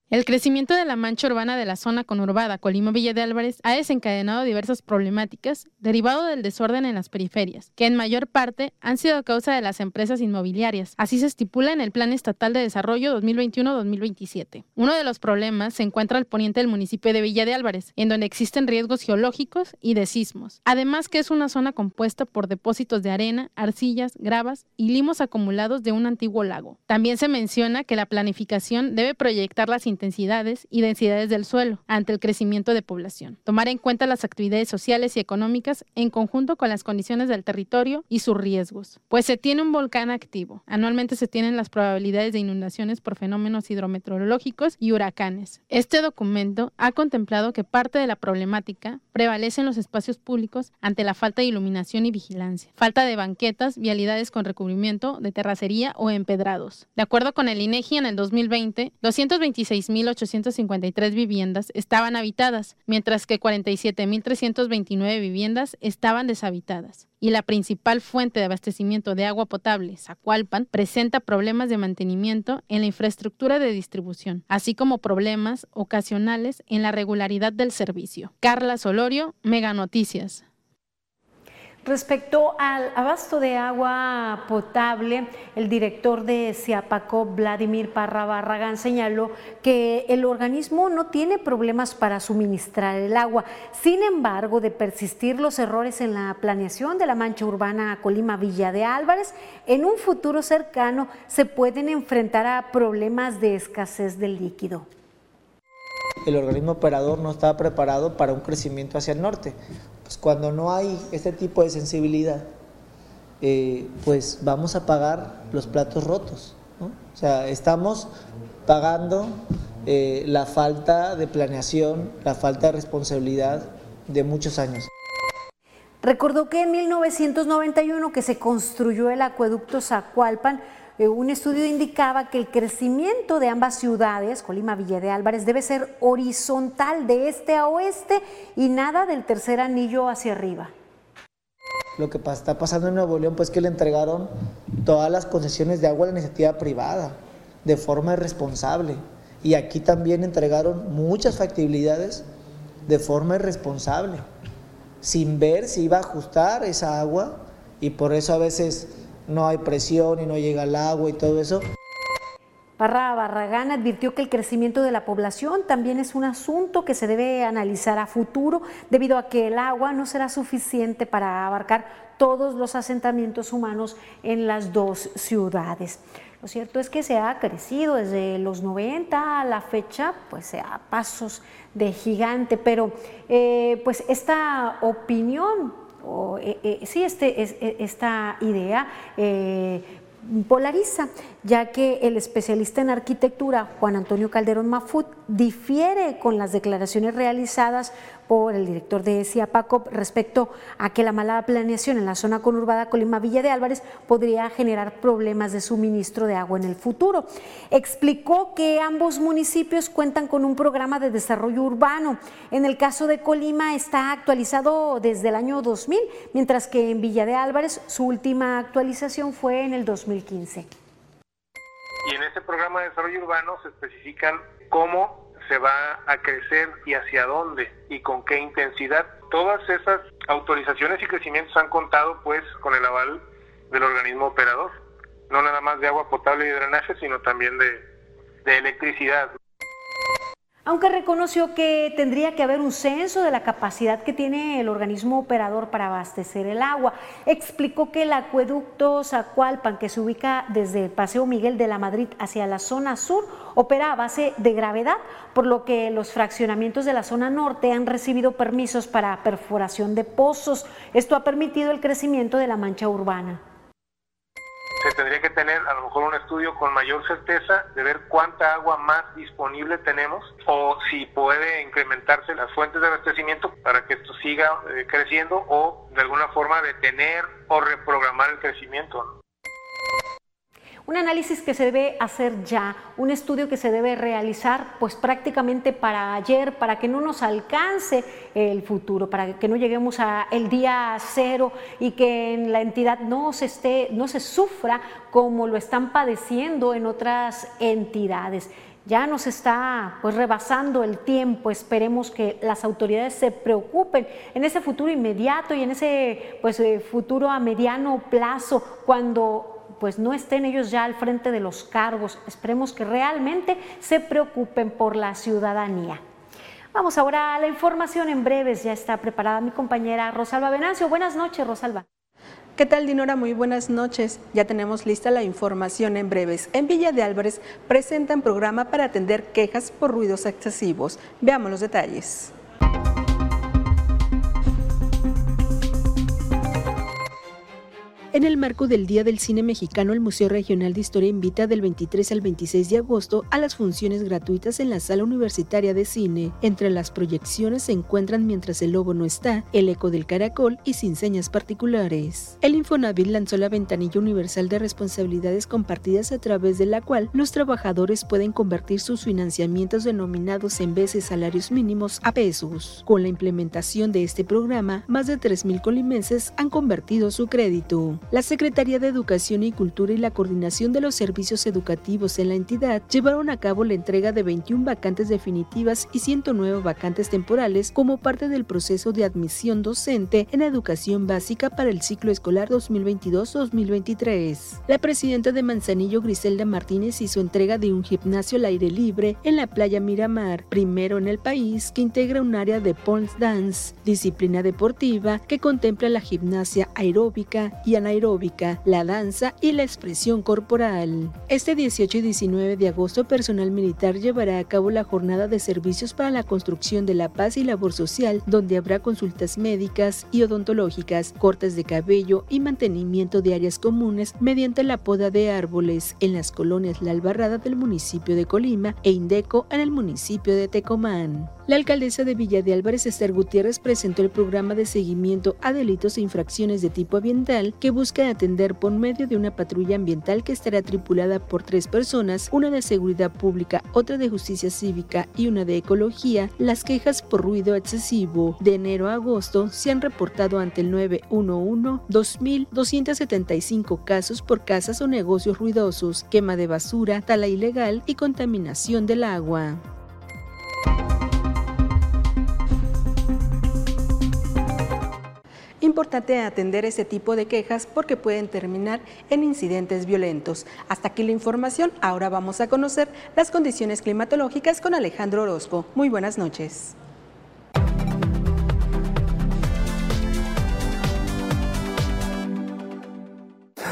El crecimiento de la mancha urbana de la zona conurbada Colima Villa de Álvarez ha desencadenado diversas problemáticas derivado del desorden en las periferias, que en mayor parte han sido causa de las empresas inmobiliarias. Así se estipula en el Plan Estatal de Desarrollo 2021-2027. Uno de los problemas se encuentra al poniente del municipio de Villa de Álvarez, en donde existen riesgos geológicos y de sismos. Además que es una zona compuesta por depósitos de arena, arcillas, gravas y limos acumulados de un antiguo lago. También se menciona que la planificación debe proyectar las intensidades y densidades del suelo ante el crecimiento de población. Tomar en cuenta las actividades sociales y económicas en conjunto con las condiciones del territorio y sus riesgos. Pues se tiene un volcán activo. Anualmente se tienen las probabilidades de inundaciones por fenómenos hidrometeorológicos y huracanes. Este documento ha contemplado que parte de la problemática prevalece en los espacios públicos ante la falta de iluminación y vigilancia, falta de banquetas, vialidades con recubrimiento de terracería o empedrados. De acuerdo con el INEGI en el 2020, 226 1.853 viviendas estaban habitadas, mientras que 47.329 viviendas estaban deshabitadas. Y la principal fuente de abastecimiento de agua potable, Zacualpan, presenta problemas de mantenimiento en la infraestructura de distribución, así como problemas ocasionales en la regularidad del servicio. Carla Solorio, Mega Noticias. Respecto al abasto de agua potable, el director de Ciapaco, Vladimir Parra Barragán, señaló que el organismo no tiene problemas para suministrar el agua. Sin embargo, de persistir los errores en la planeación de la mancha urbana Colima Villa de Álvarez, en un futuro cercano se pueden enfrentar a problemas de escasez del líquido el organismo operador no estaba preparado para un crecimiento hacia el norte. Pues, cuando no hay este tipo de sensibilidad, eh, pues vamos a pagar los platos rotos. O sea, estamos pagando eh, la falta de planeación, la falta de responsabilidad de muchos años. Recordó que en 1991 que se construyó el acueducto Zacualpan, un estudio indicaba que el crecimiento de ambas ciudades, Colima Villa de Álvarez, debe ser horizontal de este a oeste y nada del tercer anillo hacia arriba. Lo que está pasando en Nuevo León, pues que le entregaron todas las concesiones de agua a la iniciativa privada de forma irresponsable. Y aquí también entregaron muchas factibilidades de forma irresponsable, sin ver si iba a ajustar esa agua y por eso a veces no hay presión y no llega el agua y todo eso. Parra Barragán advirtió que el crecimiento de la población también es un asunto que se debe analizar a futuro debido a que el agua no será suficiente para abarcar todos los asentamientos humanos en las dos ciudades. Lo cierto es que se ha crecido desde los 90 a la fecha, pues a pasos de gigante, pero eh, pues esta opinión o, eh, eh, sí, este, es, e, esta idea eh, polariza, ya que el especialista en arquitectura Juan Antonio Calderón Mafut difiere con las declaraciones realizadas por el director de CIAPACOP respecto a que la mala planeación en la zona conurbada Colima Villa de Álvarez podría generar problemas de suministro de agua en el futuro. Explicó que ambos municipios cuentan con un programa de desarrollo urbano. En el caso de Colima está actualizado desde el año 2000, mientras que en Villa de Álvarez su última actualización fue en el 2015. En este programa de desarrollo urbano se especifican cómo se va a crecer y hacia dónde y con qué intensidad. Todas esas autorizaciones y crecimientos han contado pues con el aval del organismo operador, no nada más de agua potable y drenaje, sino también de, de electricidad. Aunque reconoció que tendría que haber un censo de la capacidad que tiene el organismo operador para abastecer el agua. Explicó que el acueducto Zacualpan, que se ubica desde el Paseo Miguel de la Madrid hacia la zona sur, opera a base de gravedad, por lo que los fraccionamientos de la zona norte han recibido permisos para perforación de pozos. Esto ha permitido el crecimiento de la mancha urbana se tendría que tener a lo mejor un estudio con mayor certeza de ver cuánta agua más disponible tenemos o si puede incrementarse las fuentes de abastecimiento para que esto siga eh, creciendo o de alguna forma detener o reprogramar el crecimiento un análisis que se debe hacer ya, un estudio que se debe realizar pues prácticamente para ayer, para que no nos alcance el futuro, para que no lleguemos a el día cero y que en la entidad no se esté, no se sufra como lo están padeciendo en otras entidades. Ya nos está pues rebasando el tiempo, esperemos que las autoridades se preocupen en ese futuro inmediato y en ese pues eh, futuro a mediano plazo cuando pues no estén ellos ya al frente de los cargos. Esperemos que realmente se preocupen por la ciudadanía. Vamos ahora a la información en breves. Ya está preparada mi compañera Rosalba Venancio. Buenas noches, Rosalba. ¿Qué tal, Dinora? Muy buenas noches. Ya tenemos lista la información en breves. En Villa de Álvarez presentan programa para atender quejas por ruidos excesivos. Veamos los detalles. En el marco del Día del Cine Mexicano, el Museo Regional de Historia invita del 23 al 26 de agosto a las funciones gratuitas en la Sala Universitaria de Cine. Entre las proyecciones se encuentran Mientras el Lobo no está, El Eco del Caracol y Sin Señas Particulares. El Infonavit lanzó la ventanilla universal de responsabilidades compartidas a través de la cual los trabajadores pueden convertir sus financiamientos denominados en veces salarios mínimos a pesos. Con la implementación de este programa, más de 3.000 colimenses han convertido su crédito. La Secretaría de Educación y Cultura y la Coordinación de los Servicios Educativos en la entidad llevaron a cabo la entrega de 21 vacantes definitivas y 109 vacantes temporales como parte del proceso de admisión docente en educación básica para el ciclo escolar 2022-2023. La presidenta de Manzanillo, Griselda Martínez, hizo entrega de un gimnasio al aire libre en la playa Miramar, primero en el país, que integra un área de pole dance, disciplina deportiva que contempla la gimnasia aeróbica y anaeróbica aeróbica, la danza y la expresión corporal. Este 18 y 19 de agosto, personal militar llevará a cabo la jornada de servicios para la construcción de la paz y labor social, donde habrá consultas médicas y odontológicas, cortes de cabello y mantenimiento de áreas comunes mediante la poda de árboles en las colonias La Albarrada del municipio de Colima e Indeco en el municipio de Tecomán. La alcaldesa de Villa de Álvarez, Esther Gutiérrez, presentó el programa de seguimiento a delitos e infracciones de tipo ambiental que busca atender por medio de una patrulla ambiental que estará tripulada por tres personas, una de seguridad pública, otra de justicia cívica y una de ecología, las quejas por ruido excesivo. De enero a agosto se han reportado ante el 911 2.275 casos por casas o negocios ruidosos, quema de basura, tala ilegal y contaminación del agua. Importante atender ese tipo de quejas porque pueden terminar en incidentes violentos. Hasta aquí la información. Ahora vamos a conocer las condiciones climatológicas con Alejandro Orozco. Muy buenas noches.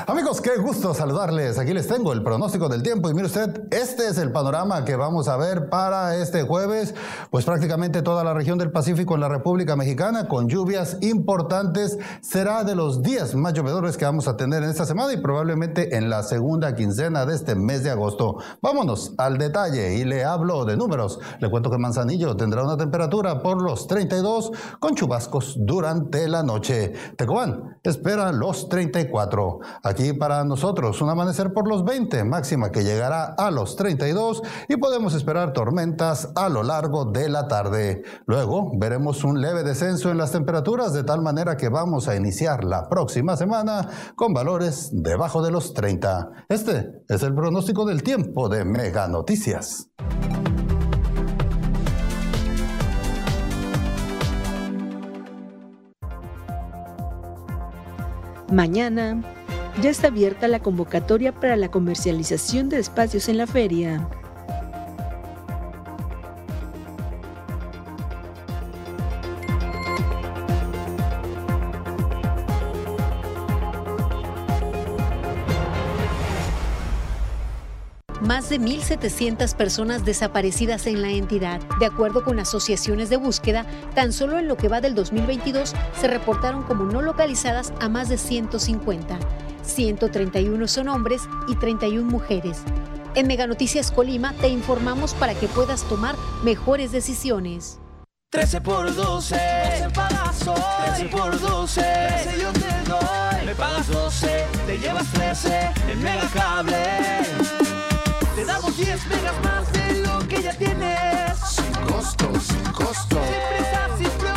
Amigos, qué gusto saludarles. Aquí les tengo el pronóstico del tiempo y mire usted, este es el panorama que vamos a ver para este jueves, pues prácticamente toda la región del Pacífico en la República Mexicana con lluvias importantes. Será de los días más llovedores que vamos a tener en esta semana y probablemente en la segunda quincena de este mes de agosto. Vámonos al detalle y le hablo de números. Le cuento que Manzanillo tendrá una temperatura por los 32 con chubascos durante la noche. Tecobán espera los 34. Aquí para nosotros un amanecer por los 20, máxima que llegará a los 32 y podemos esperar tormentas a lo largo de la tarde. Luego veremos un leve descenso en las temperaturas de tal manera que vamos a iniciar la próxima semana con valores debajo de los 30. Este es el pronóstico del tiempo de Mega Noticias. Mañana ya está abierta la convocatoria para la comercialización de espacios en la feria. más de 1.700 personas desaparecidas en la entidad. De acuerdo con asociaciones de búsqueda, tan solo en lo que va del 2022 se reportaron como no localizadas a más de 150. 131 son hombres y 31 mujeres. En Mega Noticias Colima te informamos para que puedas tomar mejores decisiones. 13 por 12, 12 pagas hoy. 13 por 12, 13 yo te doy. Me pagas 12, te llevas 13 en Mega Cable. Te damos 10 megas más de lo que ya tienes. Sin costo, sin costo. Sin prisa, sin preocuparte,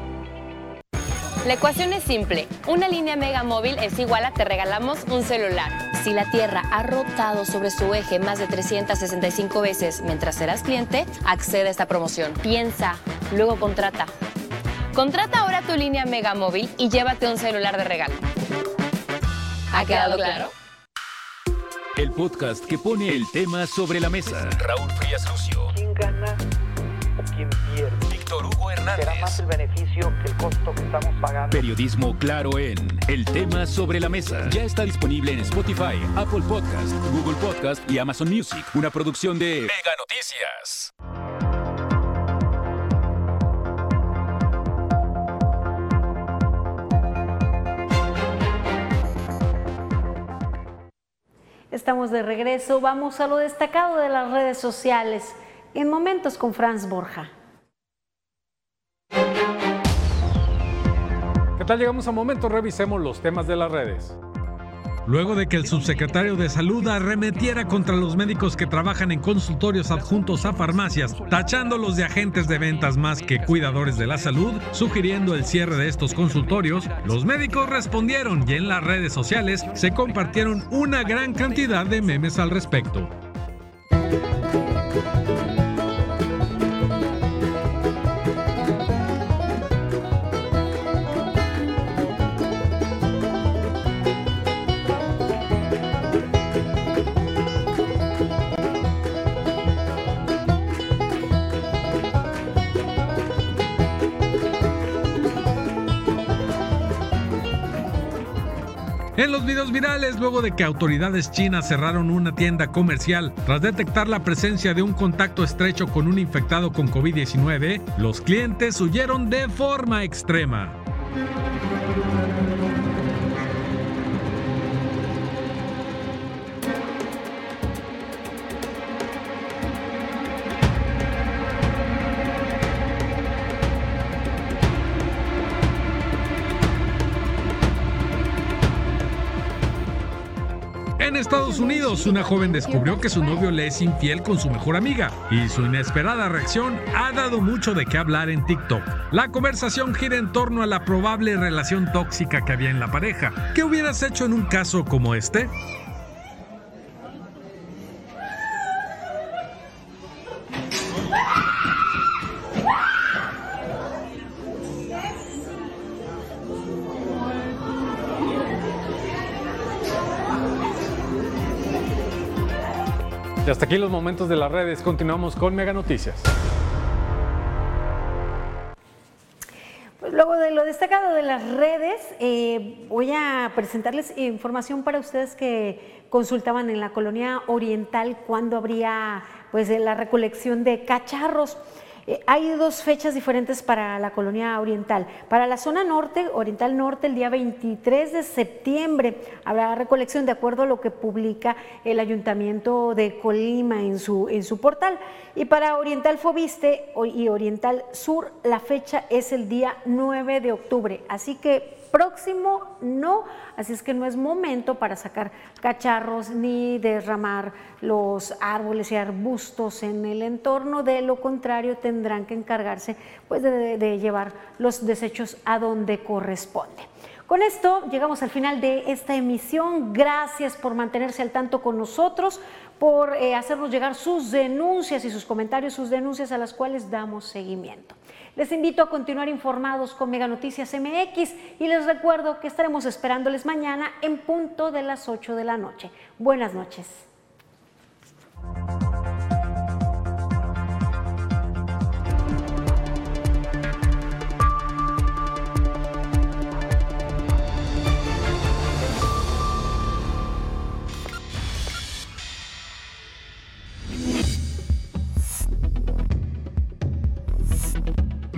La ecuación es simple. Una línea Mega Móvil es igual a te regalamos un celular. Si la Tierra ha rotado sobre su eje más de 365 veces mientras serás cliente, accede a esta promoción. Piensa, luego contrata. Contrata ahora tu línea Mega Móvil y llévate un celular de regalo. ¿Ha quedado claro? El podcast que pone el tema sobre la mesa. Raúl Frías Lucio. ¿Quién gana o quién pierde? Víctor Hugo Hernández. ¿Será más el beneficio que el costo que estamos pagando? Periodismo claro en El tema sobre la mesa. Ya está disponible en Spotify, Apple Podcast, Google Podcast y Amazon Music. Una producción de Mega Noticias. Estamos de regreso, vamos a lo destacado de las redes sociales en momentos con Franz Borja. Llegamos a momentos, revisemos los temas de las redes. Luego de que el subsecretario de Salud arremetiera contra los médicos que trabajan en consultorios adjuntos a farmacias, tachándolos de agentes de ventas más que cuidadores de la salud, sugiriendo el cierre de estos consultorios, los médicos respondieron y en las redes sociales se compartieron una gran cantidad de memes al respecto. En los videos virales, luego de que autoridades chinas cerraron una tienda comercial tras detectar la presencia de un contacto estrecho con un infectado con COVID-19, los clientes huyeron de forma extrema. Estados Unidos, una joven descubrió que su novio le es infiel con su mejor amiga y su inesperada reacción ha dado mucho de qué hablar en TikTok. La conversación gira en torno a la probable relación tóxica que había en la pareja. ¿Qué hubieras hecho en un caso como este? Hasta aquí los momentos de las redes. Continuamos con Mega Noticias. Pues luego de lo destacado de las redes, eh, voy a presentarles información para ustedes que consultaban en la colonia oriental cuándo habría pues la recolección de cacharros. Eh, hay dos fechas diferentes para la colonia oriental. Para la zona norte, oriental norte, el día 23 de septiembre habrá recolección de acuerdo a lo que publica el ayuntamiento de Colima en su, en su portal. Y para oriental Fobiste y oriental sur, la fecha es el día 9 de octubre. Así que próximo no, así es que no es momento para sacar cacharros ni derramar los árboles y arbustos en el entorno, de lo contrario tendrán que encargarse pues de, de llevar los desechos a donde corresponde. Con esto llegamos al final de esta emisión. Gracias por mantenerse al tanto con nosotros, por eh, hacernos llegar sus denuncias y sus comentarios, sus denuncias a las cuales damos seguimiento. Les invito a continuar informados con Mega Noticias MX y les recuerdo que estaremos esperándoles mañana en punto de las 8 de la noche. Buenas noches.